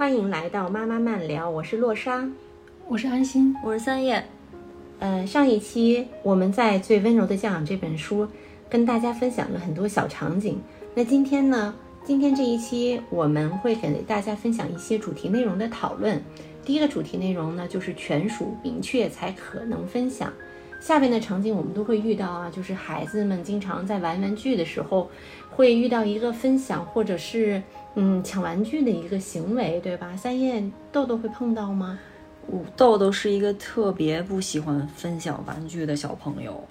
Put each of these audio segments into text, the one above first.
欢迎来到妈妈慢聊，我是洛莎，我是安心，我是三叶。呃，上一期我们在《最温柔的教养》这本书跟大家分享了很多小场景。那今天呢？今天这一期我们会给大家分享一些主题内容的讨论。第一个主题内容呢，就是权属明确才可能分享。下边的场景我们都会遇到啊，就是孩子们经常在玩玩具的时候，会遇到一个分享或者是嗯抢玩具的一个行为，对吧？三叶豆豆会碰到吗？豆豆是一个特别不喜欢分享玩具的小朋友，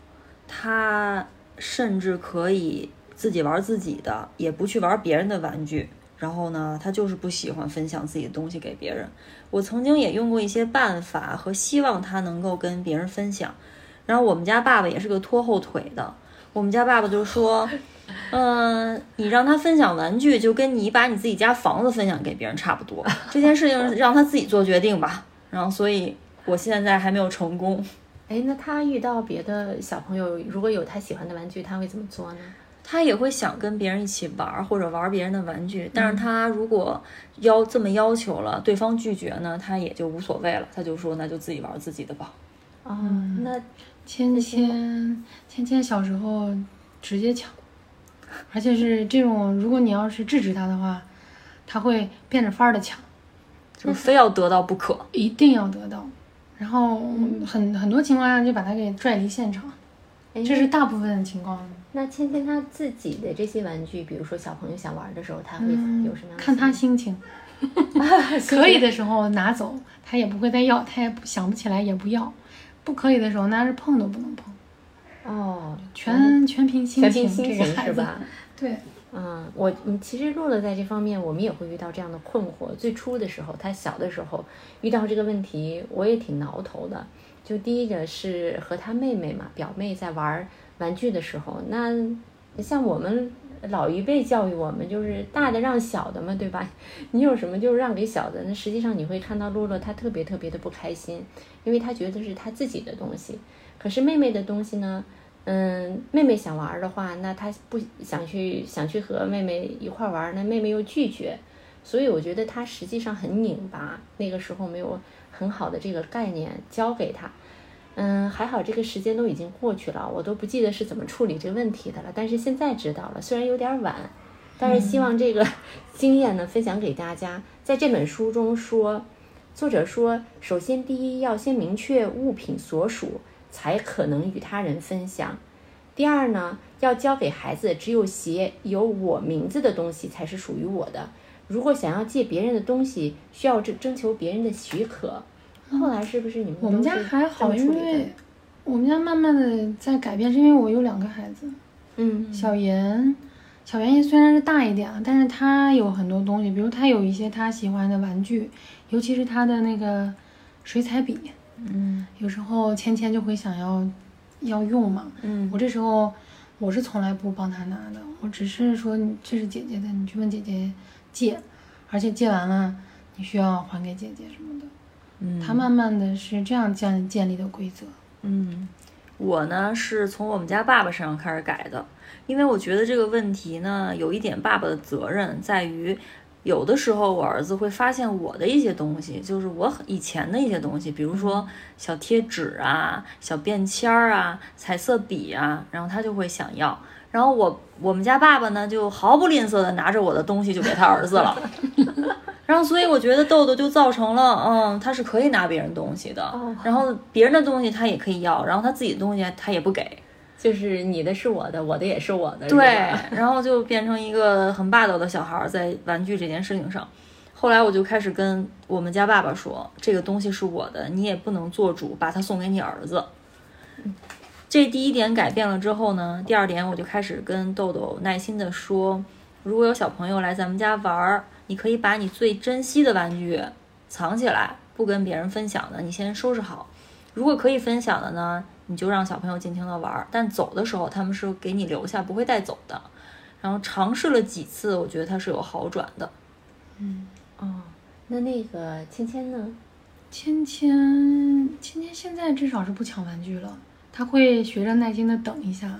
他甚至可以自己玩自己的，也不去玩别人的玩具。然后呢，他就是不喜欢分享自己的东西给别人。我曾经也用过一些办法和希望他能够跟别人分享。然后我们家爸爸也是个拖后腿的，我们家爸爸就说，嗯，你让他分享玩具，就跟你把你自己家房子分享给别人差不多。这件事情 让他自己做决定吧。然后，所以我现在还没有成功。哎，那他遇到别的小朋友，如果有他喜欢的玩具，他会怎么做呢？他也会想跟别人一起玩，或者玩别人的玩具。但是他如果要这么要求了，对方拒绝呢，他也就无所谓了。他就说，那就自己玩自己的吧。哦，那。芊芊，芊芊小时候直接抢，而且是这种，如果你要是制止他的话，他会变着法儿的抢，就非要得到不可，一定要得到，然后很很多情况下就把他给拽离现场，这是大部分的情况。那芊芊他自己的这些玩具，比如说小朋友想玩的时候，他会有什么样？看他心情，可以的时候拿走，他也不会再要，他也想不起来也不要。不可以的时候，那是碰都不能碰。哦，全全凭心情，这个是吧？对，嗯，我嗯，其实洛洛在这方面，我们也会遇到这样的困惑。最初的时候，他小的时候遇到这个问题，我也挺挠头的。就第一个是和他妹妹嘛，表妹在玩玩具的时候，那像我们。老一辈教育我们就是大的让小的嘛，对吧？你有什么就让给小的。那实际上你会看到洛洛她特别特别的不开心，因为她觉得是她自己的东西。可是妹妹的东西呢，嗯，妹妹想玩的话，那她不想去想去和妹妹一块玩，那妹妹又拒绝，所以我觉得她实际上很拧巴。那个时候没有很好的这个概念教给她。嗯，还好这个时间都已经过去了，我都不记得是怎么处理这个问题的了。但是现在知道了，虽然有点晚，但是希望这个 经验呢分享给大家。在这本书中说，作者说，首先第一要先明确物品所属，才可能与他人分享。第二呢，要教给孩子，只有写有我名字的东西才是属于我的。如果想要借别人的东西，需要征征求别人的许可。后来是不是你们？我们家还好，因为我们家慢慢的在改变，是因为我有两个孩子。嗯，小严，小妍虽然是大一点啊，但是他有很多东西，比如他有一些他喜欢的玩具，尤其是他的那个水彩笔。嗯，有时候芊芊就会想要要用嘛。嗯，我这时候我是从来不帮他拿的，我只是说这是姐姐的，你去问姐姐借，而且借完了你需要还给姐姐什么的。嗯，他慢慢的是这样建建立的规则。嗯，我呢是从我们家爸爸身上开始改的，因为我觉得这个问题呢有一点爸爸的责任在于，有的时候我儿子会发现我的一些东西，就是我以前的一些东西，比如说小贴纸啊、小便签儿啊、彩色笔啊，然后他就会想要，然后我我们家爸爸呢就毫不吝啬的拿着我的东西就给他儿子了。然后，所以我觉得豆豆就造成了，嗯，他是可以拿别人东西的，然后别人的东西他也可以要，然后他自己的东西他也不给，就是你的是我的，我的也是我的，对，然后就变成一个很霸道的小孩在玩具这件事情上。后来我就开始跟我们家爸爸说，这个东西是我的，你也不能做主把它送给你儿子。这第一点改变了之后呢，第二点我就开始跟豆豆耐心的说，如果有小朋友来咱们家玩儿。你可以把你最珍惜的玩具藏起来，不跟别人分享的，你先收拾好。如果可以分享的呢，你就让小朋友尽情的玩儿。但走的时候，他们是给你留下，不会带走的。然后尝试了几次，我觉得他是有好转的。嗯，哦，那那个芊芊呢？芊芊，芊芊现在至少是不抢玩具了，他会学着耐心的等一下。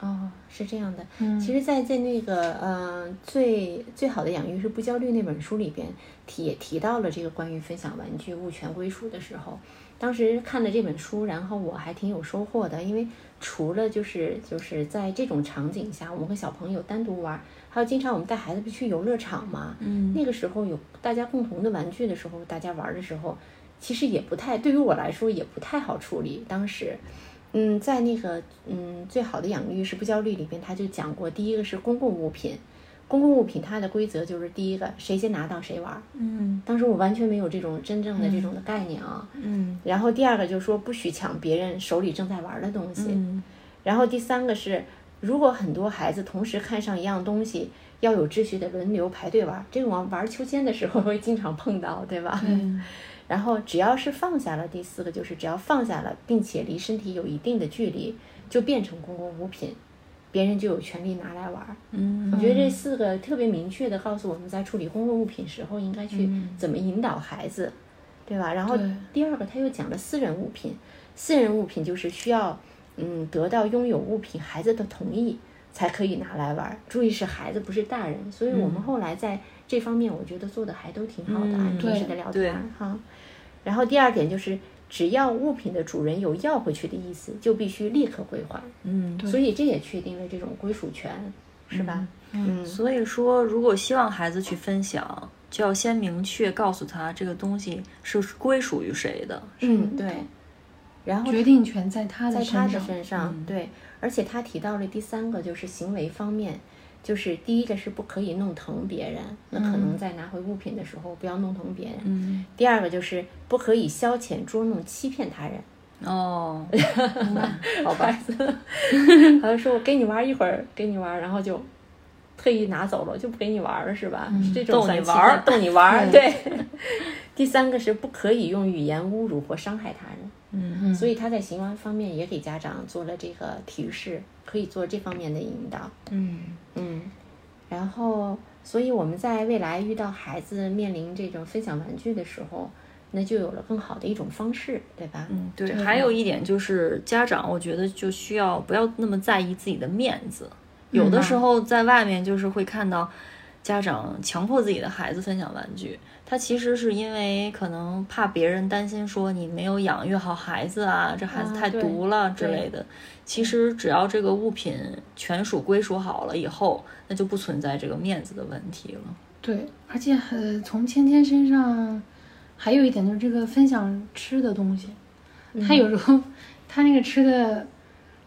哦，是这样的。嗯其实在，在那个呃最最好的养育是不焦虑那本书里边提也提到了这个关于分享玩具物权归属的时候，当时看了这本书，然后我还挺有收获的，因为除了就是就是在这种场景下，我们和小朋友单独玩，还有经常我们带孩子不去游乐场嘛，嗯那个时候有大家共同的玩具的时候，大家玩的时候，其实也不太对于我来说也不太好处理。当时，嗯，在那个嗯最好的养育是不焦虑里边，他就讲过，第一个是公共物品，公共物品它的规则就是第一个谁先拿到谁玩。嗯当时我完全没有这种真正的这种的概念啊。嗯然后第二个就是说不许抢别人手里正在玩的东西。嗯然后第三个是，如果很多孩子同时看上一样东西，要有秩序的轮流排队玩。这个玩玩秋千的时候会经常碰到，对吧？嗯然后只要是放下了，第四个就是只要放下了，并且离身体有一定的距离，就变成公共物品，别人就有权利拿来玩。嗯我觉得这四个特别明确的告诉我们在处理公共物品时候应该去怎么引导孩子，对吧？然后第二个他又讲了私人物品，私人物品就是需要嗯得到拥有物品孩子的同意才可以拿来玩。注意是孩子不是大人，所以我们后来在这方面我觉得做的还都挺好的，嗯按平时的聊对天哈。然后第二点就是。只要物品的主人有要回去的意思，就必须立刻归还。嗯，所以这也确定了这种归属权，是吧？嗯所以说，如果希望孩子去分享，就要先明确告诉他这个东西是归属于谁的。嗯，对。然后决定权在他的在他的身上。身上，嗯对。而且他提到了第三个，就是行为方面，就是第一个是不可以弄疼别人，那可能在拿回物品的时候不要弄疼别人。嗯，第二个就是不可以消遣、捉弄、欺骗他人。哦，好吧，好像说我给你玩一会儿，给你玩，然后就特意拿走了，就不给你玩了，是吧？是这种逗你玩儿逗你玩儿，对。第三个是不可以用语言侮辱或伤害他人。嗯所以他在行为方面也给家长做了这个提示，可以做这方面的引导。嗯嗯，然后，所以我们在未来遇到孩子面临这种分享玩具的时候，那就有了更好的一种方式，对吧？嗯，对。对还有一点就是，家长我觉得就需要不要那么在意自己的面子。有的时候在外面就是会看到家长强迫自己的孩子分享玩具，他其实是因为可能怕别人担心说你没有养育好孩子啊，这孩子太啊对独了之类的。其实只要这个物品权属归属好了以后，那就不存在这个面子的问题了。对，而且呃，从芊芊身上还有一点就是这个分享吃的东西，他有时候他那个吃的，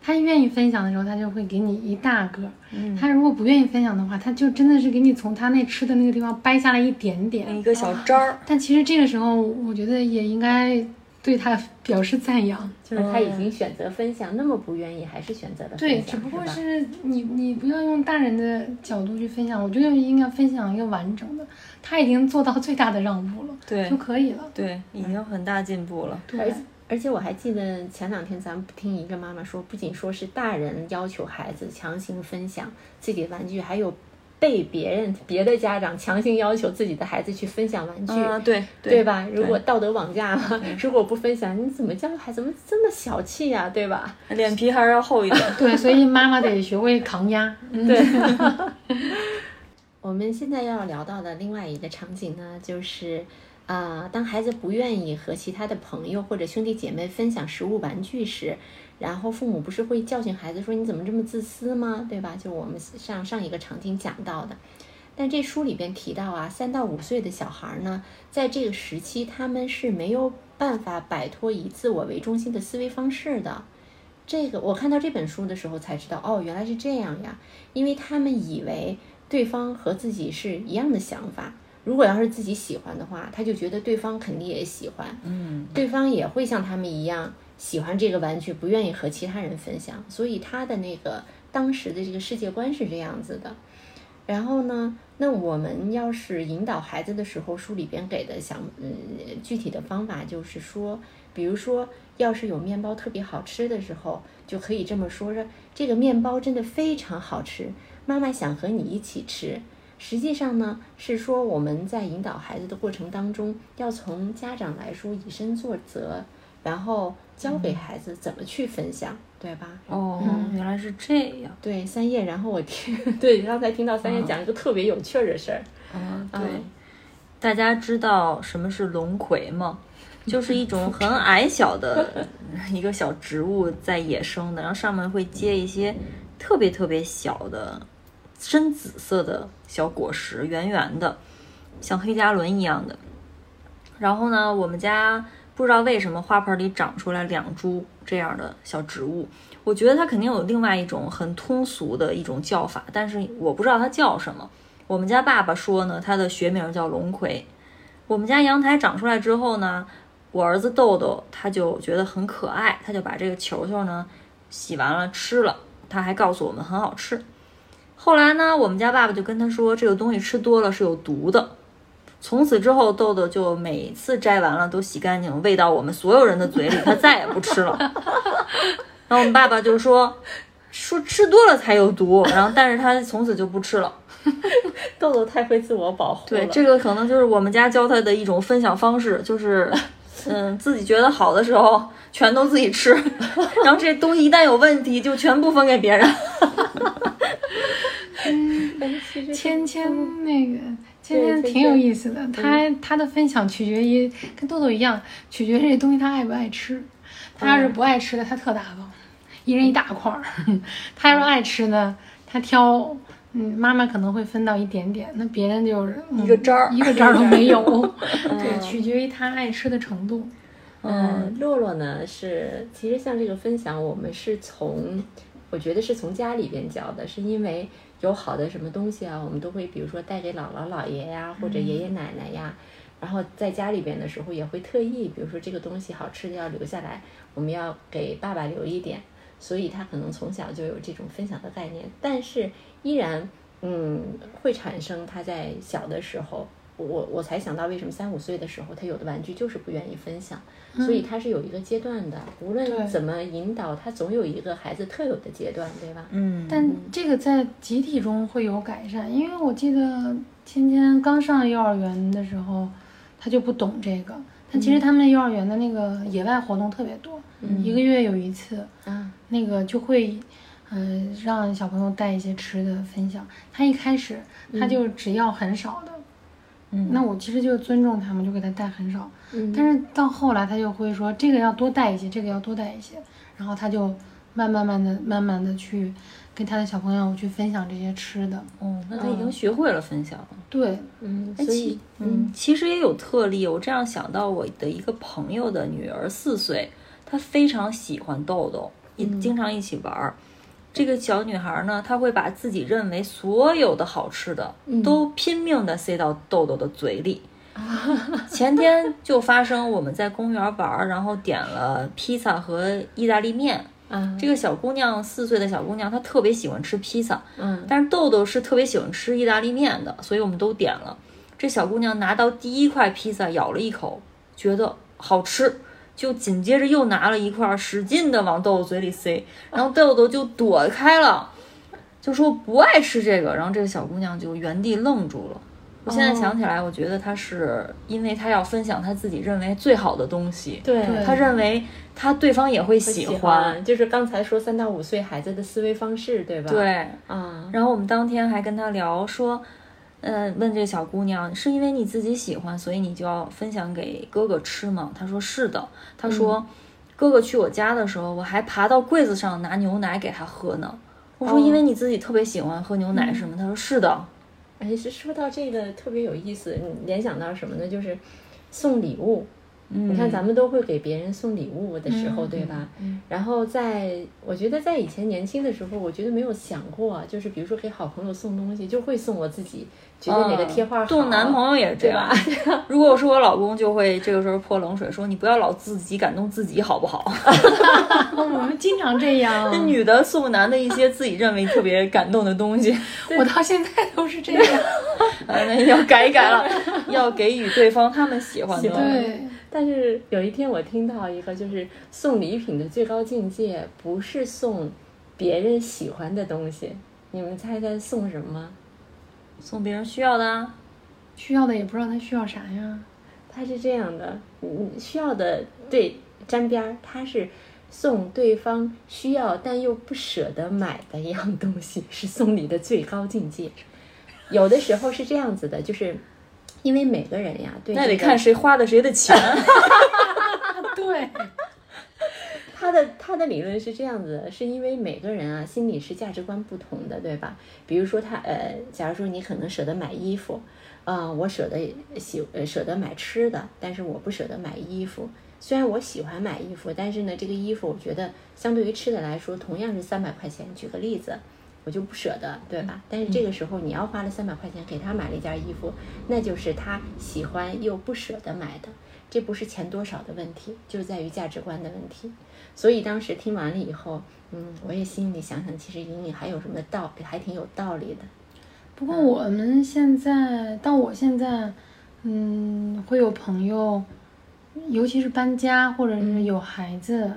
他愿意分享的时候，他就会给你一大个；嗯他如果不愿意分享的话，他就真的是给你从他那吃的那个地方掰下来一点点。一个小渣儿，但其实这个时候，我觉得也应该对他表示赞扬。就是他已经选择分享，那么不愿意还是选择了分对，只不过是你你不要用大人的角度去分享，我觉得应该分享一个完整的。他已经做到最大的让步了，对就可以了。对，已经很大进步了。而对，而且我还记得前两天咱们听一个妈妈说，不仅说是大人要求孩子强行分享自己的玩具，还有被别人别的家长强行要求自己的孩子去分享玩具。啊，对对吧？如果道德绑架嘛，如果不分享，你怎么教孩子？怎么这么小气呀、对吧？脸皮还是要厚一点。对，所以妈妈得学会抗压。对。我们现在要聊到的另外一个场景呢，就是，啊、当孩子不愿意和其他的朋友或者兄弟姐妹分享食物玩具时，然后父母不是会教训孩子说你怎么这么自私吗？对吧？就我们上上一个场景讲到的。但这书里边提到啊，三到五岁的小孩呢，在这个时期他们是没有办法摆脱以自我为中心的思维方式的。这个我看到这本书的时候才知道，哦，原来是这样呀，因为他们以为对方和自己是一样的想法。如果要是自己喜欢的话，他就觉得对方肯定也喜欢，嗯对方也会像他们一样喜欢这个玩具，不愿意和其他人分享。所以他的那个当时的这个世界观是这样子的。然后呢，那我们要是引导孩子的时候，书里边给的想嗯具体的方法就是说，比如说要是有面包特别好吃的时候，就可以这么说说这个面包真的非常好吃，妈妈想和你一起吃。实际上呢，是说我们在引导孩子的过程当中，要从家长来说以身作则，然后教给孩子怎么去分享，对吧？哦，原来是这样。对，三叶，然后我听，对，刚才听到三叶讲一个特别有趣儿的事儿。嗯，对嗯，大家知道什么是龙葵吗？就是一种很矮小的 一个小植物，在野生的，然后上面会结一些特别特别小的深紫色的小果实，圆圆的，像黑加仑一样的。然后呢，我们家不知道为什么花盆里长出来两株这样的小植物，我觉得它肯定有另外一种很通俗的一种叫法，但是我不知道它叫什么。我们家爸爸说呢，它的学名叫龙葵。我们家阳台长出来之后呢，我儿子豆豆他就觉得很可爱，他就把这个球球呢洗完了吃了，他还告诉我们很好吃。后来呢，我们家爸爸就跟他说，这个东西吃多了是有毒的。从此之后，豆豆就每次摘完了都洗干净，喂到我们所有人的嘴里，他再也不吃了。然后我们爸爸就说，说吃多了才有毒，然后但是他从此就不吃了。豆豆太会自我保护对，了。这个可能就是我们家教他的一种分享方式，就是，嗯，自己觉得好的时候全都自己吃，然后这东西一旦有问题，就全部分给别人。哎 其实芊芊那个芊芊芊挺有意思的，她她的分享取决于跟豆豆一样，取决于这东西她爱不爱吃。她要是不爱吃的，她特大方，一人一大块儿；她要是爱吃的，她挑。嗯，妈妈可能会分到一点点，那别人就是、嗯一个渣儿一个渣儿都没有。对，取决于她爱吃的程度。嗯，洛洛呢是，其实像这个分享，我们是从，我觉得是从家里边教的，是因为有好的什么东西啊，我们都会比如说带给姥姥姥爷呀，或者爷爷奶奶呀，然后在家里边的时候也会特意，比如说这个东西好吃的要留下来，我们要给爸爸留一点，所以他可能从小就有这种分享的概念，但是依然，嗯，会产生他在小的时候。我我才想到，为什么三五岁的时候，他有的玩具就是不愿意分享，所以他是有一个阶段的。无论怎么引导，他总有一个孩子特有的阶段，对吧？嗯，但这个在集体中会有改善，因为我记得芊芊刚上幼儿园的时候，他就不懂这个。但其实他们幼儿园的那个野外活动特别多，一个月有一次，啊，那个就会，呃，让小朋友带一些吃的分享。他一开始他就只要很少的，嗯那我其实就尊重他们，就给他带很少。嗯但是到后来他就会说这个要多带一些，这个要多带一些，然后他就慢慢慢的、慢慢的去跟他的小朋友去分享这些吃的。哦，那他已经学会了分享了。对，嗯，哎，所以其嗯，其实也有特例。我这样想到我的一个朋友的女儿四岁，她非常喜欢豆豆，也经常一起玩儿。这个小女孩呢，她会把自己认为所有的好吃的都拼命的塞到豆豆的嘴里。前天就发生我们在公园玩儿，然后点了披萨和意大利面。嗯，这个小姑娘四岁的小姑娘，她特别喜欢吃披萨，嗯但是豆豆是特别喜欢吃意大利面的，所以我们都点了。这小姑娘拿到第一块披萨，咬了一口，觉得好吃，就紧接着又拿了一块，使劲的往豆豆嘴里塞，然后豆豆就躲开了，就说不爱吃这个，然后这个小姑娘就原地愣住了。我现在想起来，我觉得她是因为她要分享她自己认为最好的东西，对，她认为她对方也会喜喜欢，就是刚才说三到五岁孩子的思维方式，对吧？，对。啊，然后我们当天还跟她聊说，呃，问这个小姑娘是因为你自己喜欢，所以你就要分享给哥哥吃吗？她说是的。她说，哥哥去我家的时候，我还爬到柜子上拿牛奶给他喝呢。我说，哦因为你自己特别喜欢喝牛奶是吗？她说是的。哎，是说到这个特别有意思，你联想到什么呢？就是送礼物。嗯，你看，咱们都会给别人送礼物的时候，对吧？然后在我觉得在以前年轻的时候，我觉得没有想过，就是比如说给好朋友送东西，就会送我自己觉得哪个贴画好。对男朋友也是这样。如果我是我老公，就会这个时候泼冷水，说你不要老自己感动自己好不好？我们经常这样。那 女的送男的一些自己认为特别感动的东西，我到现在都是这样。呃，那要改一改了，要给予对方他们喜欢的。对，但是有一天我听到一个，就是送礼品的最高境界不是送别人喜欢的东西，你们猜猜送什么？送别人需要的啊。需要的也不知道他需要啥呀。他是这样的，嗯，需要的对沾边儿，他是送对方需要但又不舍得买的一样东西，是送礼的最高境界。有的时候是这样子的，就是因为每个人呀，对、那得看谁花的谁的钱。对，他的他的理论是这样子的，是因为每个人啊心里是价值观不同的，对吧？比如说他呃，假如说你可能舍得买衣服，啊、我舍得喜呃舍得买吃的，但是我不舍得买衣服。虽然我喜欢买衣服，但是呢，这个衣服我觉得相对于吃的来说，同样是三百块钱。举个例子，我就不舍得，对吧？但是这个时候你要花了三百块钱给他买了一件衣服，那就是他喜欢又不舍得买的。这不是钱多少的问题，就是在于价值观的问题。所以当时听完了以后，嗯，我也心里想想，其实隐隐还有什么道理，还挺有道理的。不过我们现在到我现在，嗯，会有朋友，尤其是搬家或者是有孩子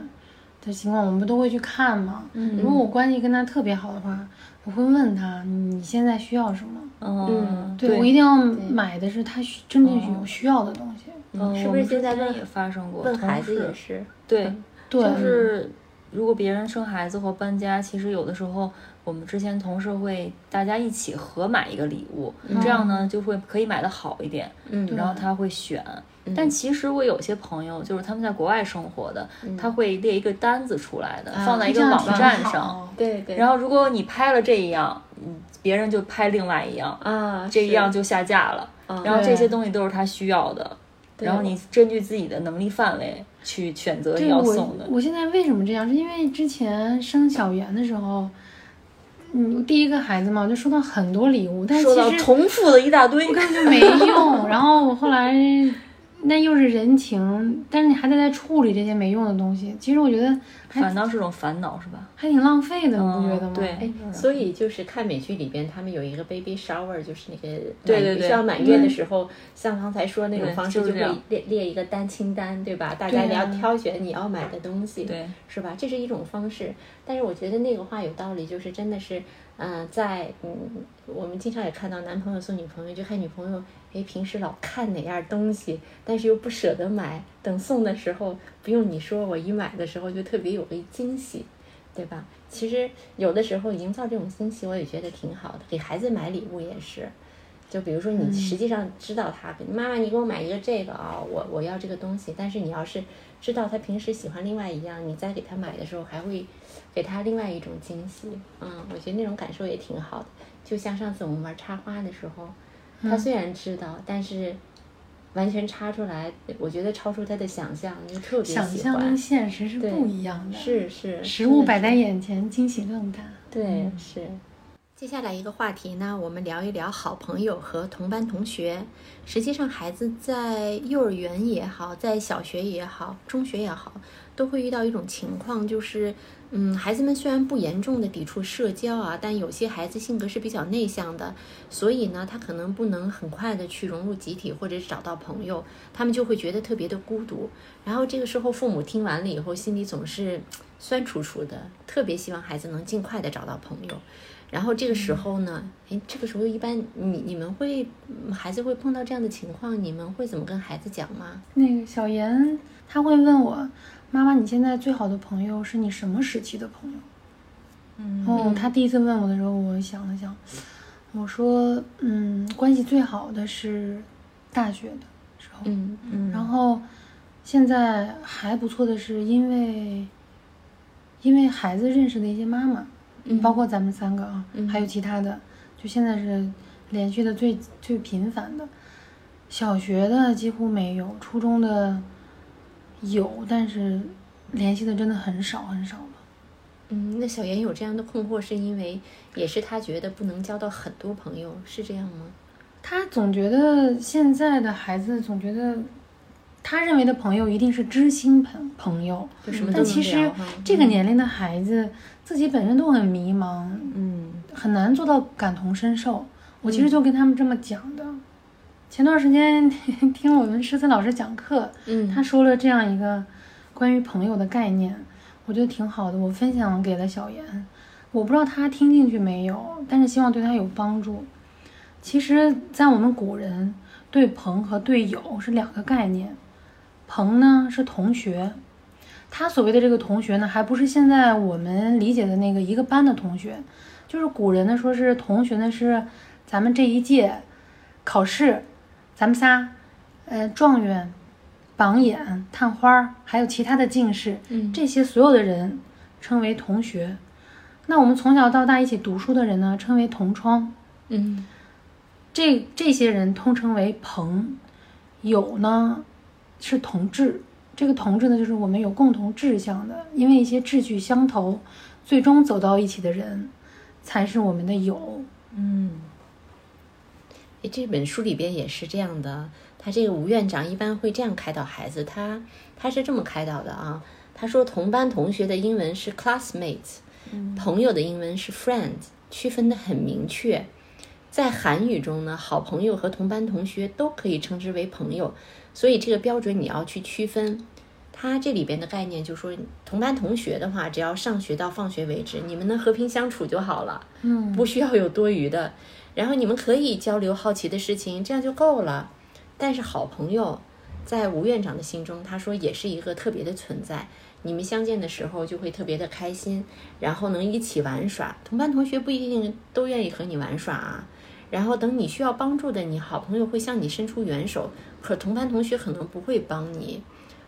的情况，我们都会去看嘛。嗯如果我关系跟他特别好的话，我会问他你现在需要什么？嗯，对我一定要买的是他真正有需要的东西。嗯，是不是我们现在问也发生过？问孩子也是，对，对，就是如果别人生孩子或搬家，其实有的时候我们之前同事会大家一起合买一个礼物，这样呢就会可以买的好一点，嗯。然后他会选。但其实我有些朋友，就是他们在国外生活的，他会列一个单子出来的，放在一个网站上。对对。然后如果你拍了这一样，嗯，别人就拍另外一样，啊，这一样就下架了。啊。然后这些东西都是他需要的，对然后你根据自己的能力范围去选择你要送的。我现在为什么这样？是因为之前生小圆的时候，嗯，第一个孩子嘛，我就收到很多礼物，但是其实重复的一大堆，根本就没用。然后我后来那又是人情，但是你还得在处理这些没用的东西。其实我觉得还反倒是种烦恼，是吧？还挺浪费的，你不嗯觉得吗？对哎，所以就是看美剧里边，他们有一个 baby shower，就是那个对对对需要满月的时候，像刚才说那种方式，就是会列列一个单清单，对吧？大家你要挑选你要买的东西，对，是吧？这是一种方式，但是我觉得那个话有道理，就是真的是，嗯、在嗯，我们经常也看到男朋友送女朋友，就看女朋友，哎，平时老看哪样东西，但是又不舍得买，等送的时候，不用你说，我一买的时候就特别有个惊喜，对吧？其实有的时候营造这种惊喜，我也觉得挺好的。给孩子买礼物也是，就比如说你实际上知道他，妈妈你给我买一个这个啊、我我要这个东西，但是你要是知道他平时喜欢另外一样，你再给他买的时候还会给他另外一种惊喜。嗯，我觉得那种感受也挺好的。就像上次我们玩插花的时候，他虽然知道，但是完全插出来，我觉得超出他的想象，就特别喜欢想象跟。现实是不一样的。是是，食物摆在眼前，惊喜更大。对，是。接下来一个话题呢，我们聊一聊好朋友和同班同学。实际上，孩子在幼儿园也好，在小学也好，中学也好，都会遇到一种情况，就是，嗯，孩子们虽然不严重的抵触社交啊，但有些孩子性格是比较内向的，所以呢，他可能不能很快的去融入集体或者是找到朋友，他们就会觉得特别的孤独。然后这个时候，父母听完了以后，心里总是酸楚楚的，特别希望孩子能尽快的找到朋友。然后这个时候呢，哎，这个时候一般你你们会嗯孩子会碰到这样的情况，你们会怎么跟孩子讲吗？那个小严，他会问我，妈妈，你现在最好的朋友是你什么时期的朋友？嗯哦，他第一次问我的时候，我想了想，我说，嗯，关系最好的是大学的时候，嗯嗯，然后现在还不错的是，因为因为孩子认识的一些妈妈，嗯包括咱们三个啊，嗯还有其他的，就现在是连续的最最频繁的。小学的几乎没有，初中的有，但是联系的真的很少很少了。嗯，那小妍有这样的困惑，是因为也是他觉得不能交到很多朋友，是这样吗？他总觉得现在的孩子总觉得，他认为的朋友一定是知心朋朋友，但其实这个年龄的孩子自己本身都很迷茫，嗯很难做到感同身受。我其实就跟他们这么讲的。前段时间听我们诗词老师讲课，嗯，他说了这样一个关于朋友的概念，我觉得挺好的，我分享给了小严。我不知道他听进去没有，但是希望对他有帮助。其实，在我们古人，对朋和对友是两个概念。朋呢是同学，他所谓的这个同学呢，还不是现在我们理解的那个一个班的同学，就是古人呢说是同学呢是咱们这一届考试，咱们仨，呃，状元、榜眼、探花，还有其他的进士，嗯这些所有的人称为同学。那我们从小到大一起读书的人呢，称为同窗。嗯这这些人通称为朋友呢，是同志。这个同志呢，就是我们有共同志向的，因为一些志趣相投，最终走到一起的人，才是我们的友。嗯诶这本书里边也是这样的，他这个吴院长一般会这样开导孩子，他他是这么开导的啊，他说同班同学的英文是 classmates，朋友的英文是 friend，区分的很明确。在韩语中呢，好朋友和同班同学都可以称之为朋友，所以这个标准你要去区分。他这里边的概念就是说，同班同学的话，只要上学到放学为止，你们能和平相处就好了。嗯不需要有多余的，然后你们可以交流好奇的事情，这样就够了。但是好朋友，在吴院长的心中，他说也是一个特别的存在。你们相见的时候就会特别的开心，然后能一起玩耍。同班同学不一定都愿意和你玩耍啊。然后等你需要帮助的，你好朋友会向你伸出援手，可同班同学可能不会帮你。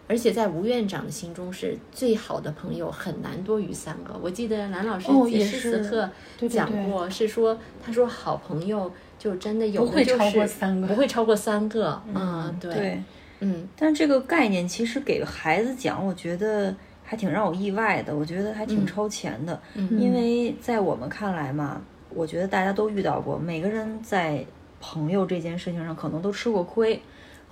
而且在吴院长的心中，是最好的朋友很难多于三个。我记得蓝老师哦也是课对对对讲过，是说他说好朋友就真的有不会超过三个不会超过三个。嗯，对，对。嗯但这个概念其实给孩子讲，我觉得还挺让我意外的，我觉得还挺嗯超前的。嗯因为在我们看来嘛，我觉得大家都遇到过，每个人在朋友这件事情上可能都吃过亏，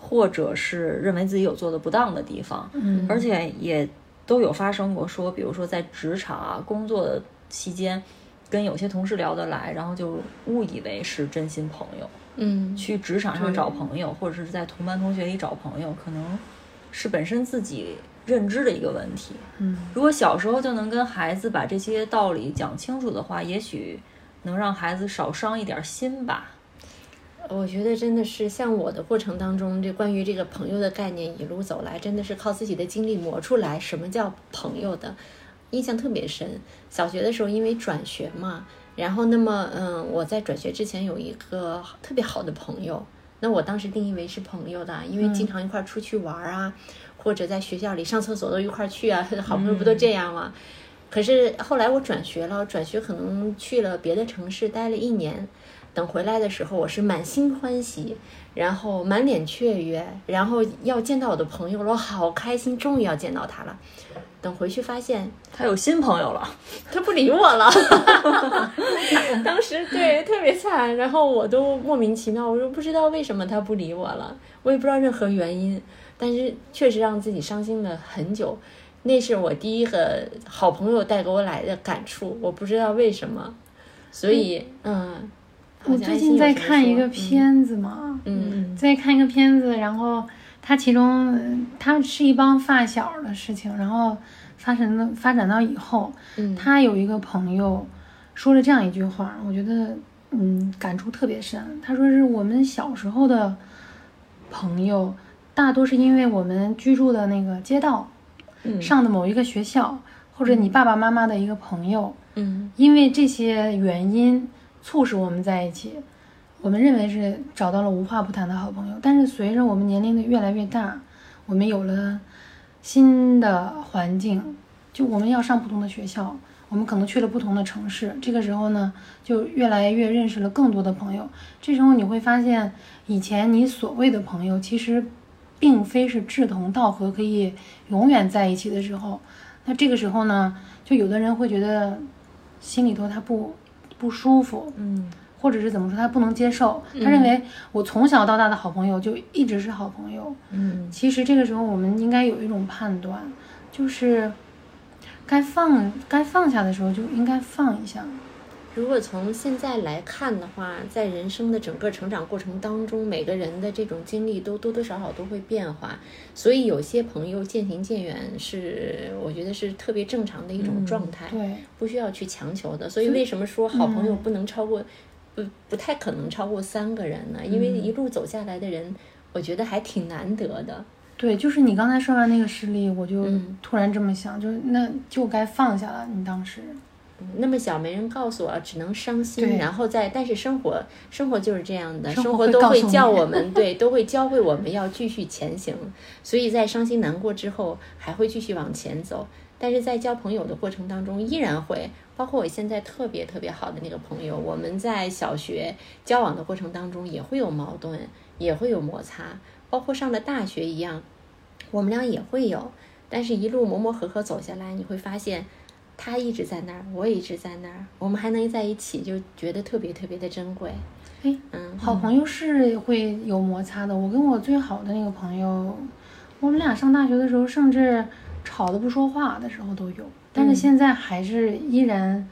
或者是认为自己有做的不当的地方，嗯而且也都有发生过说，比如说在职场啊工作的期间，跟有些同事聊得来，然后就误以为是真心朋友，嗯去职场上找朋友，或者是在同班同学里找朋友，可能是本身自己认知的一个问题。嗯如果小时候就能跟孩子把这些道理讲清楚的话，也许能让孩子少伤一点心吧。我觉得真的是像我的过程当中，这关于这个朋友的概念一路走来，真的是靠自己的经历磨出来什么叫朋友的，印象特别深。小学的时候因为转学嘛，然后那么嗯，我在转学之前有一个特别好的朋友，那我当时定义为是朋友的，因为经常一块儿出去玩儿啊，或者在学校里上厕所都一块儿去啊，好朋友不都这样吗？可是后来我转学了，转学可能去了别的城市待了一年，等回来的时候，我是满心欢喜，然后满脸雀跃，然后要见到我的朋友了，我好开心，终于要见到他了。等回去发现他有新朋友了，他不理我了，当时对特别惨，然后我都莫名其妙，我说不知道为什么他不理我了，我也不知道任何原因，但是确实让自己伤心了很久。那是我第一个好朋友带给我来的感触，我不知道为什么，所以嗯，好我最近在看一个，片子嘛，嗯。在看一个片子，然后它其中呃它是一帮发小的事情，然后发生的发展到以后，嗯。他有一个朋友说了这样一句话，我觉得嗯感触特别深。他说是我们小时候的朋友，大多是因为我们居住的那个街道、嗯。上的某一个学校，或者你爸爸妈妈的一个朋友，嗯。因为这些原因促使我们在一起。我们认为是找到了无话不谈的好朋友，但是随着我们年龄的越来越大，我们有了新的环境，就我们要上不同的学校，我们可能去了不同的城市。这个时候呢，就越来越认识了更多的朋友。这时候你会发现，以前你所谓的朋友，其实并非是志同道合，可以永远在一起的时候。那这个时候呢，就有的人会觉得心里头他不不舒服，嗯或者是怎么说，他不能接受。他认为我从小到大的好朋友就一直是好朋友。嗯其实这个时候我们应该有一种判断，就是该放该放下的时候就应该放一下。如果从现在来看的话，在人生的整个成长过程当中，每个人的这种经历都多多少少都会变化，所以有些朋友渐行渐远是我觉得是特别正常的一种状态，对，不需要去强求的。所以为什么说好朋友不能超过，不不太可能超过三个人呢？因为一路走下来的人，我觉得还挺难得的。对，就是你刚才说完那个事例，我就嗯突然这么想，就是那就该放下了。你当时，那么小没人告诉我，只能伤心，然后再，但是生活生活就是这样的，生生活都会叫我们，对，都会教会我们要继续前行，所以在伤心难过之后，还会继续往前走。但是在交朋友的过程当中，依然会，包括我现在特别特别好的那个朋友，我们在小学交往的过程当中也会有矛盾，也会有摩擦，包括上了大学一样，我们俩也会有，但是一路磨磨合合走下来，你会发现。他一直在那儿，我也一直在那儿，我们还能在一起，就觉得特别特别的珍贵。哎，嗯，好朋友是会有摩擦的。我跟我最好的那个朋友，我们俩上大学的时候，甚至吵得不说话的时候都有。但是现在还是依然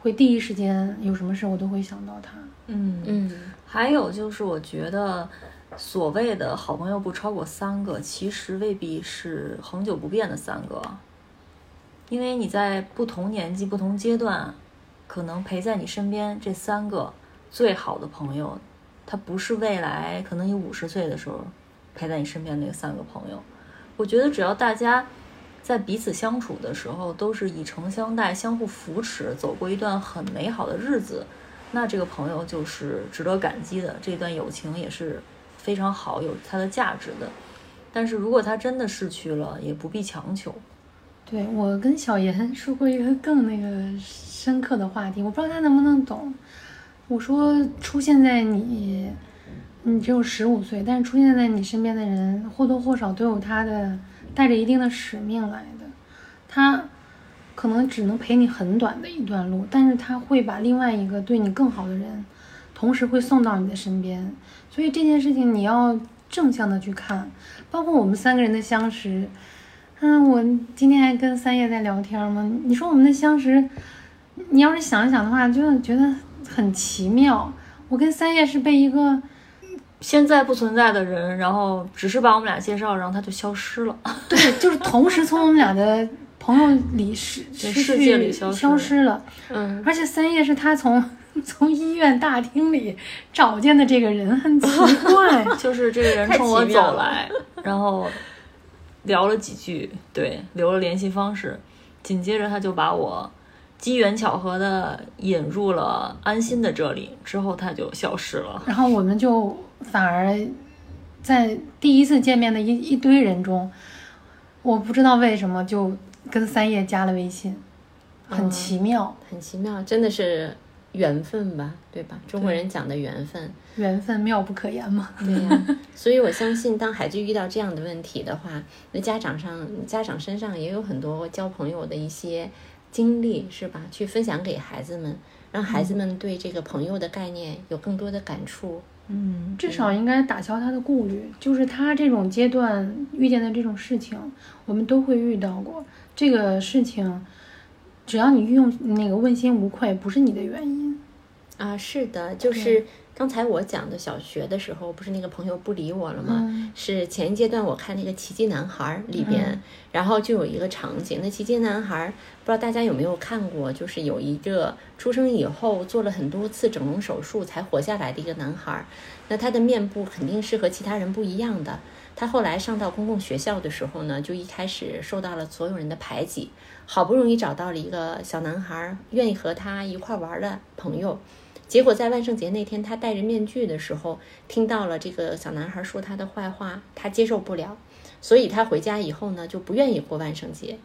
会第一时间有什么事我都会想到他。嗯嗯还有就是，我觉得所谓的好朋友不超过三个，其实未必是恒久不变的三个，因为你在不同年纪、不同阶段，可能陪在你身边这三个最好的朋友，他不是未来可能你五十岁的时候陪在你身边那三个朋友。我觉得只要大家在彼此相处的时候都是以诚相待、相互扶持，走过一段很美好的日子，那这个朋友就是值得感激的，这段友情也是非常好，有它的价值的。但是如果他真的失去了，也不必强求。对我跟小严 说过一个更那个深刻的话题，我不知道他能不能懂。我说出现在你，你只有十五岁，但是出现在你身边的人或多或少都有他的带着一定的使命来的。他可能只能陪你很短的一段路，但是他会把另外一个对你更好的人，同时会送到你的身边。所以这件事情你要正向的去看，包括我们三个人的相识。嗯，我今天还跟三叶在聊天嘛。你说我们的相识，你要是想一想的话，就觉得很奇妙。我跟三叶是被一个现在不存在的人，然后只是把我们俩介绍，然后他就消失了。对，就是同时从我们俩的朋友里失失世界里去消失消失了。嗯，而且三叶是他从从医院大厅里找见的这个人，很奇怪。就是这个人冲我走来，然后聊了几句，对，留了联系方式，紧接着他就把我机缘巧合的引入了安心的这里，之后他就消失了。然后我们就反而在第一次见面的一一堆人中，我不知道为什么就跟三叶加了微信，很奇妙，很奇妙，真的是缘分吧，对吧？中国人讲的缘分。缘分妙不可言嘛。对呀、所以我相信，当孩子遇到这样的问题的话，那家长上家长身上也有很多交朋友的一些经历，是吧？去分享给孩子们，让孩子们对这个朋友的概念有更多的感触。嗯，至少应该打消他的顾虑，就是他这种阶段遇见的这种事情，我们都会遇到过。这个事情，只要你运用那个问心无愧，不是你的原因。啊，是的，就是刚才我讲的小学的时候，不是那个朋友不理我了吗？嗯是前一阶段我看那个《奇迹男孩》里边，嗯然后就有一个场景，那奇迹男孩不知道大家有没有看过，就是有一个出生以后做了很多次整容手术才活下来的一个男孩，那他的面部肯定是和其他人不一样的。他后来上到公共学校的时候呢，就一开始受到了所有人的排挤，好不容易找到了一个小男孩愿意和他一块玩的朋友。结果在万圣节那天，他戴着面具的时候，听到了这个小男孩说他的坏话，他接受不了，所以他回家以后呢，就不愿意过万圣节。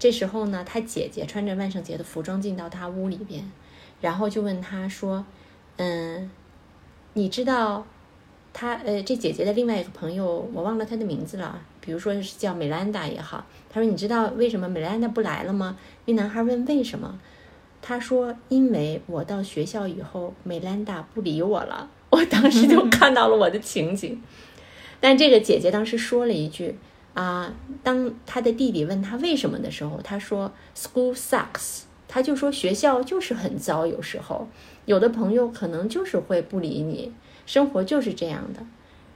这时候呢，他姐姐穿着万圣节的服装进到他屋里边，然后就问他说：“嗯，你知道他呃这姐姐的另外一个朋友，我忘了他的名字了，比如说是叫美兰达也好。他说你知道为什么美兰达不来了吗？那男孩问为什么？他说：“因为我到学校以后，美兰达不理我了。”我当时就看到了我的情景。但这个姐姐当时说了一句：“啊，当她的弟弟问她为什么的时候，她说 ‘School sucks’，她就说学校就是很糟，有时候有的朋友可能就是会不理你，生活就是这样的。”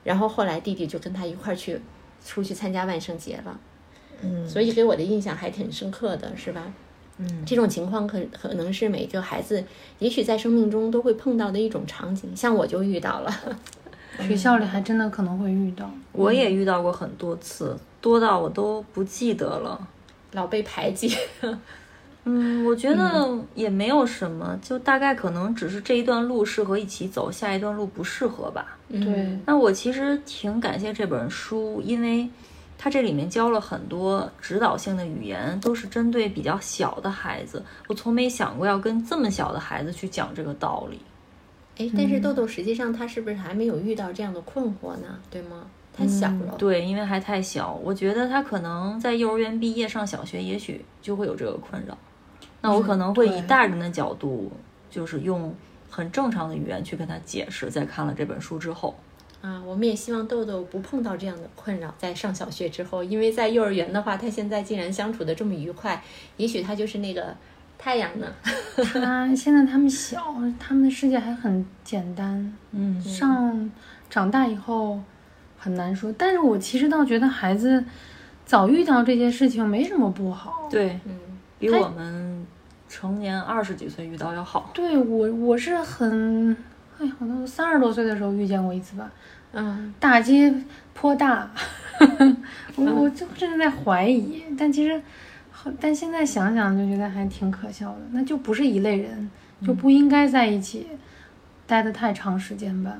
然后后来弟弟就跟他一块儿去出去参加万圣节了，嗯，所以给我的印象还挺深刻的，是吧？嗯，这种情况可可能是每个孩子也许在生命中都会碰到的一种场景，像我就遇到了。学校里还真的可能会遇到。我也遇到过很多次，多到我都不记得了。老被排挤。嗯，我觉得也没有什么，就大概可能只是这一段路适合一起走，下一段路不适合吧。对，那我其实挺感谢这本书，因为它这里面教了很多指导性的语言，都是针对比较小的孩子。我从没想过要跟这么小的孩子去讲这个道理。哎，但是豆豆实际上他是不是还没有遇到这样的困惑呢？对吗？太小了。对，因为还太小，我觉得他可能在幼儿园毕业上小学，也许就会有这个困扰。那我可能会以大人的角度，就是用很正常的语言去跟他解释。在看了这本书之后，啊，我们也希望豆豆不碰到这样的困扰，在上小学之后，因为在幼儿园的话，他现在竟然相处的这么愉快，也许他就是那个太阳呢。他现在他们小，他们的世界还很简单。嗯，上长大以后很难说，但是我其实倒觉得孩子早遇到这些事情没什么不好。对，嗯，比我们成年二十几岁遇到要好。对我我是很，哎呀，我都三十多岁的时候遇见过一次吧，嗯，大街颇大，我我就真的在怀疑，但其实好，但现在想想就觉得还挺可笑的，那就不是一类人，就不应该在一起待的太长时间吧。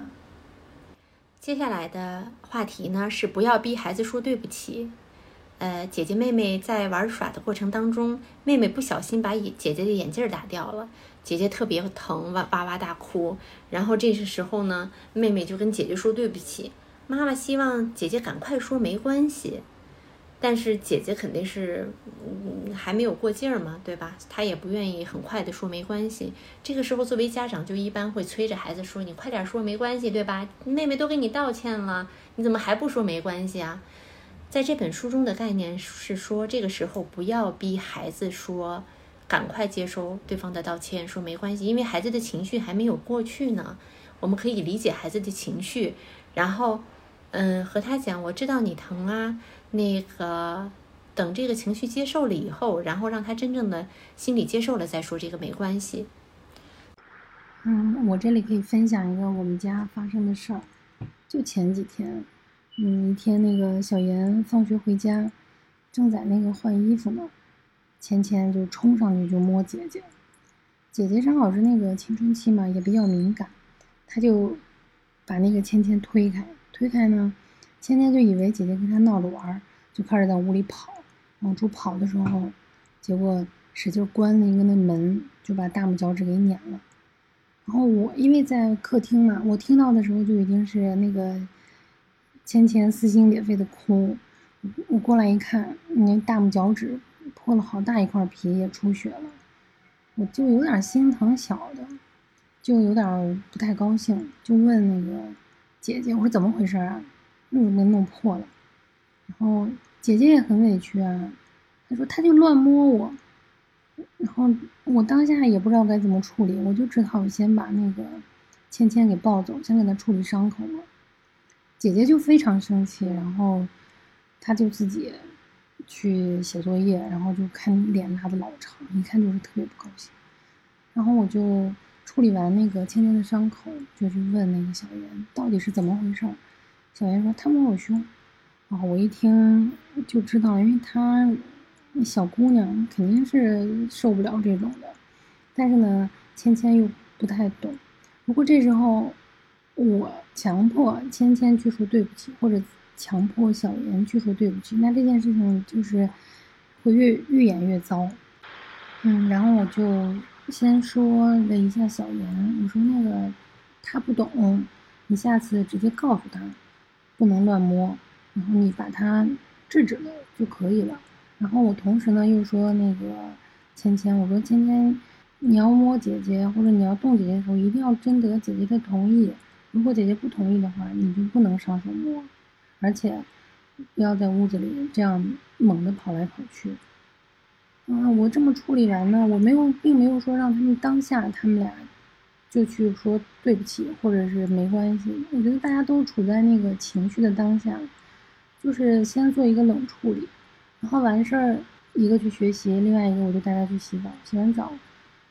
接下来的话题呢是不要逼孩子说对不起。呃，姐姐妹妹在玩耍的过程当中，妹妹不小心把姐姐的眼镜打掉了，姐姐特别疼，哇哇哇大哭。然后这时候呢，妹妹就跟姐姐说对不起。妈妈希望姐姐赶快说没关系，但是姐姐肯定是嗯还没有过劲儿嘛，对吧？她也不愿意很快的说没关系。这个时候，作为家长就一般会催着孩子说：“你快点说没关系，对吧？妹妹都给你道歉了，你怎么还不说没关系啊？”在这本书中的概念是说，这个时候不要逼孩子说，赶快接收对方的道歉，说没关系，因为孩子的情绪还没有过去呢。我们可以理解孩子的情绪，然后，嗯，和他讲，我知道你疼啊，那个，等这个情绪接受了以后，然后让他真正的心理接受了再说这个没关系。嗯，我这里可以分享一个我们家发生的事儿，就前几天，嗯，一天那个小妍放学回家，正在那个换衣服呢，芊芊就冲上去就摸姐姐，姐姐正好是那个青春期嘛，也比较敏感，她就把那个芊芊推开，推开呢，芊芊就以为姐姐跟她闹着玩，就开始在屋里跑，往出跑的时候，结果使劲关了一个那门，就把大拇脚趾给碾了。然后我因为在客厅嘛，我听到的时候就已经是那个芊芊撕心裂肺的哭。我过来一看，那大拇脚趾破了好大一块皮，也出血了。我就有点心疼小的，就有点不太高兴，就问那个姐姐：“我说怎么回事啊？为什么弄破了？”然后姐姐也很委屈啊，她说：“她就乱摸我。”然后我当下也不知道该怎么处理，我就只好先把那个芊芊给抱走，先给她处理伤口了。姐姐就非常生气，然后她就自己去写作业，然后就看脸拉的老长，一看就是特别不高兴。然后我就处理完那个芊芊的伤口，就去问那个小袁到底是怎么回事儿。小袁说她摸我胸，然后我一听就知道，因为她。小姑娘肯定是受不了这种的，但是呢，芊芊又不太懂。不过这时候我强迫芊芊去说对不起，或者强迫小妍去说对不起，那这件事情就是会越越演越糟。嗯，然后我就先说了一下小妍，我说那个他不懂，你下次直接告诉他，不能乱摸，然后你把他制止了就可以了。然后我同时呢又说那个芊芊，我说芊芊，你要摸姐姐或者你要动姐姐的时候，一定要征得姐姐的同意。如果姐姐不同意的话，你就不能上手摸，而且不要在屋子里这样猛地跑来跑去。啊，我这么处理完呢，我没有，并没有说让他们当下他们俩就去说对不起或者是没关系。我觉得大家都处在那个情绪的当下，就是先做一个冷处理。然后完事儿，一个去学习，另外一个我就带他去洗澡。洗完澡，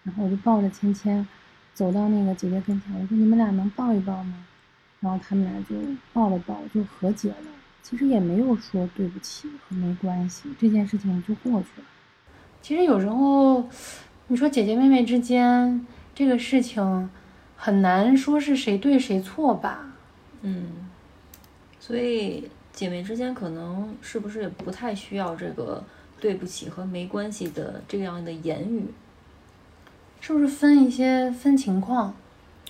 然后我就抱着芊芊，走到那个姐姐跟前，我说：“你们俩能抱一抱吗？”然后他们俩就抱了抱，就和解了。其实也没有说对不起和没关系，这件事情就过去了。其实有时候，你说姐姐妹妹之间这个事情，很难说是谁对谁错吧？嗯，所以姐妹之间可能是不是也不太需要这个对不起和没关系的这样的言语？是不是分一些分情况？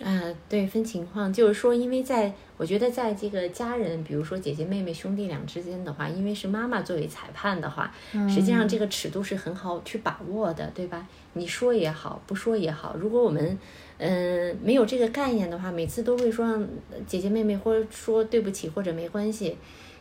嗯，对，分情况，就是说，因为在我觉得，在这个家人，比如说姐姐妹妹、兄弟俩之间的话，因为是妈妈作为裁判的话，实际上这个尺度是很好去把握的，对吧？你说也好，不说也好，如果我们嗯没有这个概念的话，每次都会说让姐姐妹妹或者说对不起或者没关系，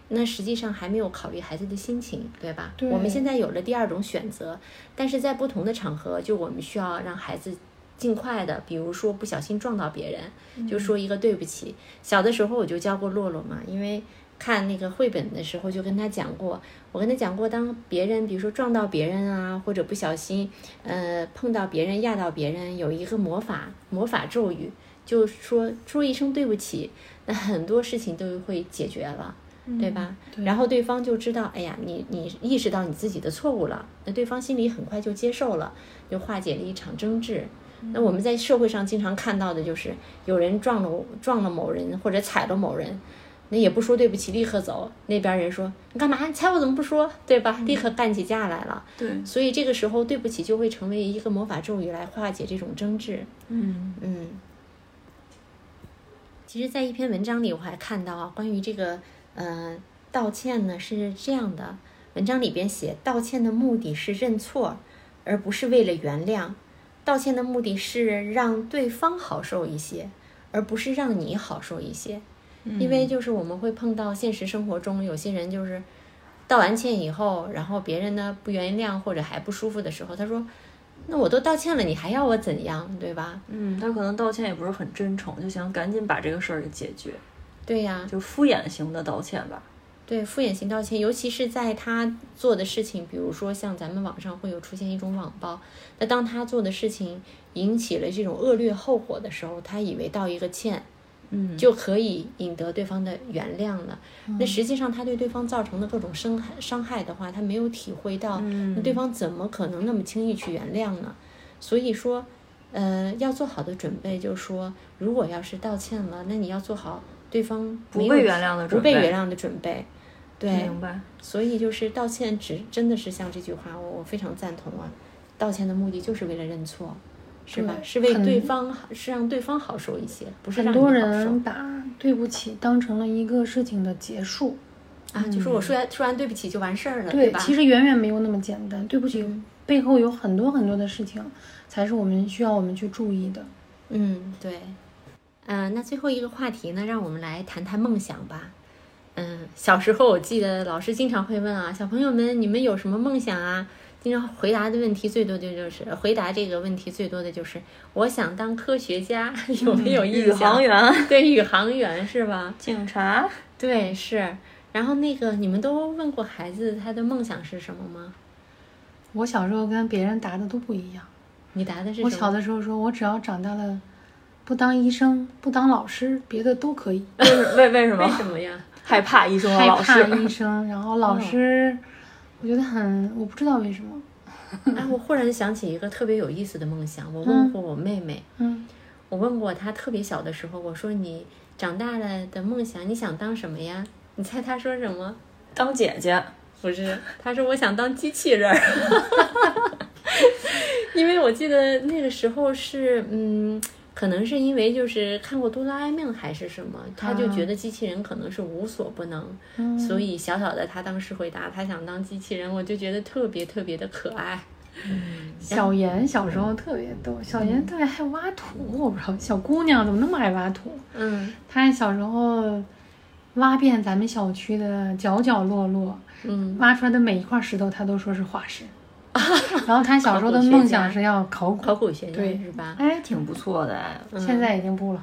那实际上还没有考虑孩子的心情，对吧？对我们现在有了第二种选择，但是在不同的场合，就我们需要让孩子。尽快的，比如说不小心撞到别人，就说一个对不起。小的时候我就教过洛洛嘛，因为看那个绘本的时候就跟他讲过，我跟他讲过，当别人比如说撞到别人啊，或者不小心呃碰到别人压到别人，有一个魔法魔法咒语，就说说一声对不起，那很多事情都会解决了，对吧？然后对方就知道，哎呀，你你意识到你自己的错误了，那对方心里很快就接受了，就化解了一场争执。那我们在社会上经常看到的就是有人撞了撞了某人或者踩了某人，那也不说对不起，立刻走。那边人说你干嘛？你踩我怎么不说？对吧？立刻干起架来了。对，所以这个时候对不起就会成为一个魔法咒语来化解这种争执。嗯嗯。其实，在一篇文章里我还看到啊，关于这个呃道歉呢是这样的，文章里边写道歉的目的是认错，而不是为了原谅。道歉的目的是让对方好受一些，而不是让你好受一些。因为就是我们会碰到现实生活中有些人就是道完歉以后，然后别人呢不原谅或者还不舒服的时候，他说：“那我都道歉了，你还要我怎样？对吧？”嗯，他可能道歉也不是很真诚，就想赶紧把这个事儿给解决。对呀，就敷衍型的道歉吧。对，敷衍型道歉，尤其是在他做的事情，比如说像咱们网上会有出现一种网暴，那当他做的事情引起了这种恶劣后果的时候，他以为道一个歉，嗯，就可以引得对方的原谅了。那实际上他对对方造成的各种伤害伤害的话，他没有体会到，那对方怎么可能那么轻易去原谅呢？所以说，呃，要做好的准备就是说，如果要是道歉了，那你要做好对方不被原谅的不被原谅的准备。对，明白。所以就是道歉，只真的是像这句话，我我非常赞同啊。道歉的目的就是为了认错，是吧？是为对方，是让对方好受一些，不是让很多人把对不起当成了一个事情的结束啊，就是我说完说完对不起就完事儿了，对吧？其实远远没有那么简单，对不起背后有很多很多的事情，才是我们需要我们去注意的。嗯，对。嗯，那最后一个话题呢，让我们来谈谈梦想吧。嗯，小时候我记得老师经常会问啊，小朋友们，你们有什么梦想啊？经常回答的问题最多的就是回答这个问题最多的就是我想当科学家，有没有印象？宇航员，对，宇航员是吧？警察，对，是。然后那个你们都问过孩子他的梦想是什么吗？我小时候跟别人答的都不一样。你答的是？我小的时候说，我只要长大了，不当医生，不当老师，别的都可以。为为什么？为什么呀？害怕医生，害怕医生，然后老师，我觉得很，我不知道为什么。哎，我忽然想起一个特别有意思的梦想，我问过我妹妹，嗯，我问过她特别小的时候，我说你长大了的梦想你想当什么呀？你猜她说什么？当姐姐？不是，她说我想当机器人儿。因为我记得那个时候是，嗯。可能是因为就是看过哆啦 A 梦还是什么，他就觉得机器人可能是无所不能，所以小小的他当时回答他想当机器人，我就觉得特别特别的可爱。小妍小时候特别逗，小妍特别爱挖土，我不知道小姑娘怎么那么爱挖土。嗯，她小时候挖遍咱们小区的角角落落，嗯，挖出来的每一块石头，她都说是化石。然后他小时候的梦想是要考古，考古学家对是吧？哎，挺不错的。现在已经不了，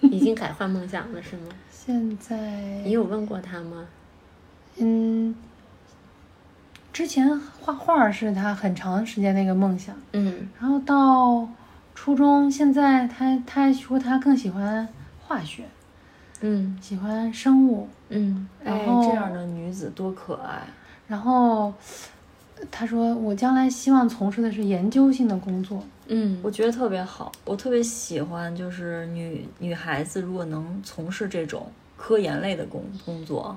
已经改换梦想了是吗？现在你有问过他吗？嗯，之前画画是他很长时间的一个梦想。嗯，然后到初中，现在他他说他更喜欢化学。嗯喜欢生物，嗯哎，然后这样的女子多可爱。然后他说我将来希望从事的是研究性的工作。嗯我觉得特别好，我特别喜欢，就是女女孩子如果能从事这种科研类的工工作，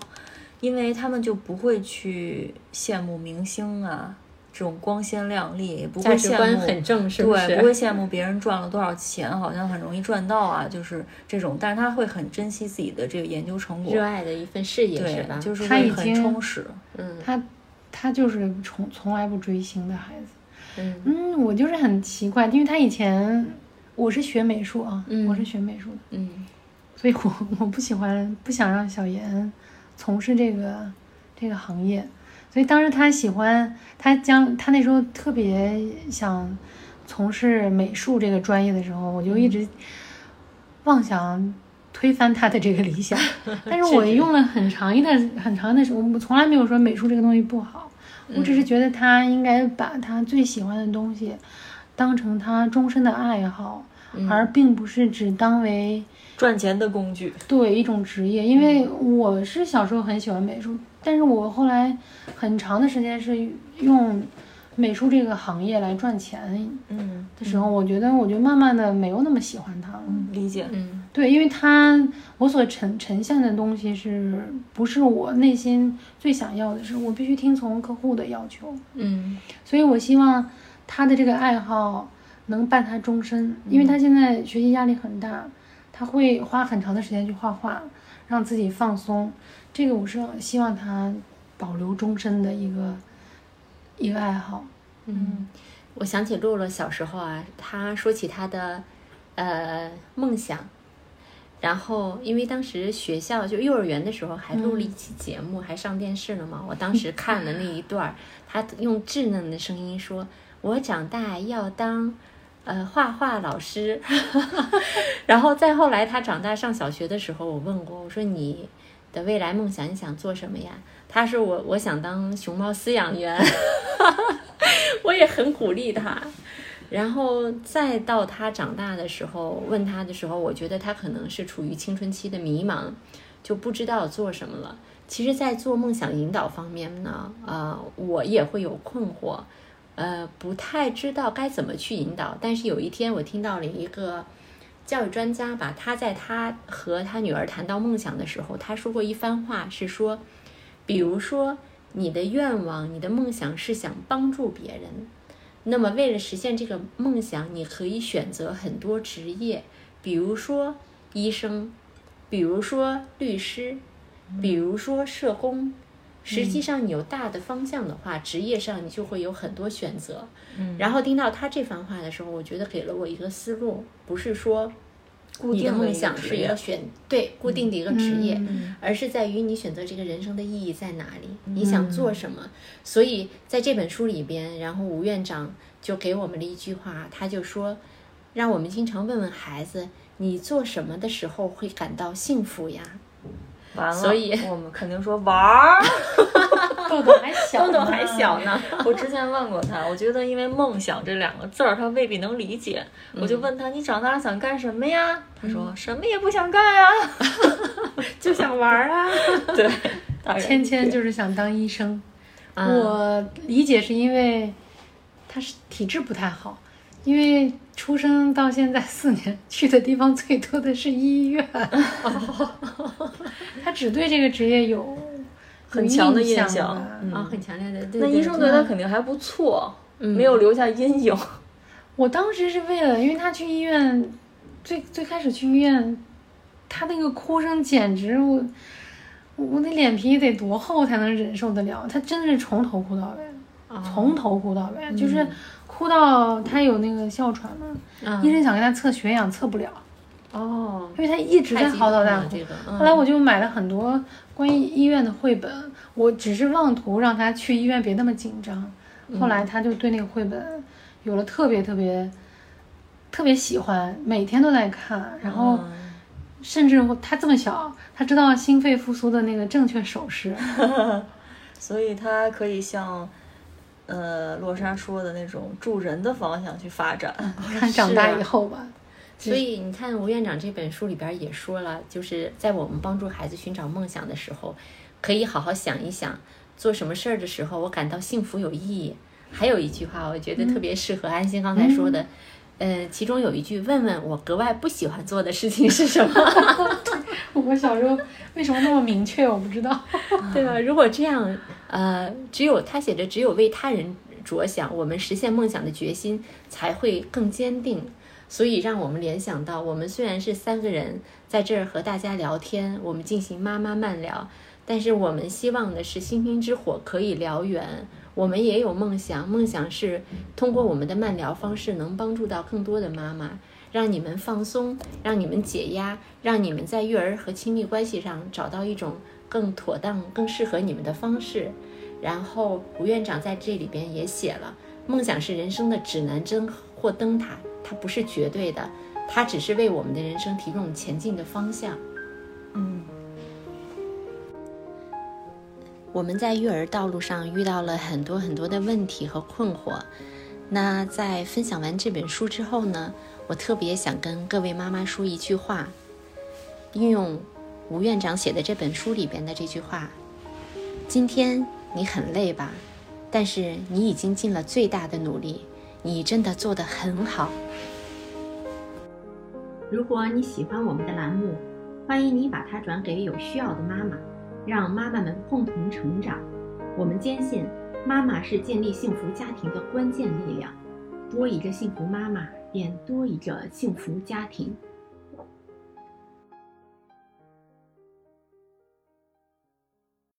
因为他们就不会去羡慕明星啊这种光鲜亮丽，也不会价值观羡慕很正，是不对，不会羡慕别人赚了多少钱，好像很容易赚到啊，就是这种，但是他会很珍惜自己的这个研究成果热，爱的一份事业是对吧？，就是会很她已经充实。嗯他他就是从从来不追星的孩子。嗯。嗯，我就是很奇怪，因为他以前我是学美术啊，嗯。我是学美术的，嗯。所以我我不喜欢不想让小严从事这个这个行业，所以当时他喜欢他将他那时候特别想从事美术这个专业的时候，我就一直妄想推翻他的这个理想，但是我用了很长一段很长的时间，我从来没有说美术这个东西不好，我只是觉得他应该把他最喜欢的东西当成他终身的爱好，而并不是只当为赚钱的工具，对一种职业。因为我是小时候很喜欢美术，但是我后来很长的时间是用美术这个行业来赚钱嗯，的时候，我觉得我就慢慢的没有那么喜欢它了。理解。嗯对，因为他我所呈呈现的东西是不是我内心最想要的是，我必须听从客户的要求，嗯所以我希望他的这个爱好能伴他终身，因为他现在学习压力很大，他会花很长的时间去画画，让自己放松，这个我是希望他保留终身的一个一个爱好。嗯，我想起洛洛小时候啊，他说起他的呃梦想。然后，因为当时学校就幼儿园的时候还录了一期节目，还上电视了嘛。我当时看了那一段儿，她用稚嫩的声音说：“我长大要当呃画画老师。”然后再后来，他长大上小学的时候，我问过，我说你的未来梦想你想做什么呀？他说我我想当熊猫饲养员。我也很鼓励他。然后再到他长大的时候，问他的时候，我觉得他可能是处于青春期的迷茫，就不知道做什么了。其实，在做梦想引导方面呢，呃，我也会有困惑，呃，不太知道该怎么去引导。但是有一天，我听到了一个教育专家吧，他在他和他女儿谈到梦想的时候，他说过一番话，是说，比如说你的愿望、你的梦想是想帮助别人。那么，为了实现这个梦想，你可以选择很多职业，比如说医生，比如说律师，比如说社工。实际上，你有大的方向的话，职业上你就会有很多选择。嗯然后听到他这番话的时候，我觉得给了我一个思路，不是说固定梦想是一个选对固定的一个职业，嗯而是在于你选择这个人生的意义在哪里，你想做什么。所以在这本书里边，然后吴院长就给我们了一句话，他就说，让我们经常问问孩子，你做什么的时候会感到幸福呀？完了，所以我们肯定说玩儿。豆豆还小，豆豆还小。呢，我之前问过他，我觉得因为梦想这两个字儿，他未必能理解。我就问他，你长大想干什么呀？他说什么也不想干呀。就想玩儿啊。对，芊芊就是想当医生，啊我理解是因为他是体质不太好，因为出生到现在四年，去的地方最多的是医院。他只对这个职业有很强的印象啊，很强烈的。对那对医生对他肯定还不错，没有留下阴影。我当时是为了，因为他去医院，最最开始去医院，他那个哭声简直我，我那脸皮得多厚才能忍受得了？他真的是从头哭到尾，从头哭到尾，就是哭到他有那个哮喘嘛，嗯医生想给他测血氧测不了，哦，因为他一直在嚎啕大哭。这个。嗯后来我就买了很多关于医院的绘本，我只是妄图让他去医院别那么紧张。后来他就对那个绘本有了特别特别特别喜欢，每天都在看，然后嗯甚至他这么小，他知道心肺复苏的那个正确手势。所以他可以向，呃，洛莎说的那种助人的方向去发展。看长大以后吧，所以你看，吴院长这本书里边也说了，就是在我们帮助孩子寻找梦想的时候，可以好好想一想，做什么事儿的时候，我感到幸福有意义。还有一句话，我觉得特别适合安心刚才说的，呃，其中有一句，问问我格外不喜欢做的事情是什么。我小时候为什么那么明确？我不知道，对吧？如果这样，呃，只有他写着，只有为他人着想，我们实现梦想的决心才会更坚定。所以，让我们联想到，我们虽然是三个人在这儿和大家聊天，我们进行妈妈慢聊，但是我们希望的是星星之火可以燎原。我们也有梦想，梦想是通过我们的慢聊方式，能帮助到更多的妈妈，让你们放松，让你们解压，让你们在育儿和亲密关系上找到一种更妥当、更适合你们的方式。然后，吴院长在这里边也写了，梦想是人生的指南针或灯塔。它不是绝对的，它只是为我们的人生提供前进的方向。嗯，我们在育儿道路上遇到了很多很多的问题和困惑。那在分享完这本书之后呢，我特别想跟各位妈妈说一句话，运用吴院长写的这本书里边的这句话：今天你很累吧？但是你已经尽了最大的努力。你真的做得很好。如果你喜欢我们的栏目，欢迎你把它转给有需要的妈妈，让妈妈们共同成长。我们坚信，妈妈是建立幸福家庭的关键力量。多一个幸福妈妈，便多一个幸福家庭。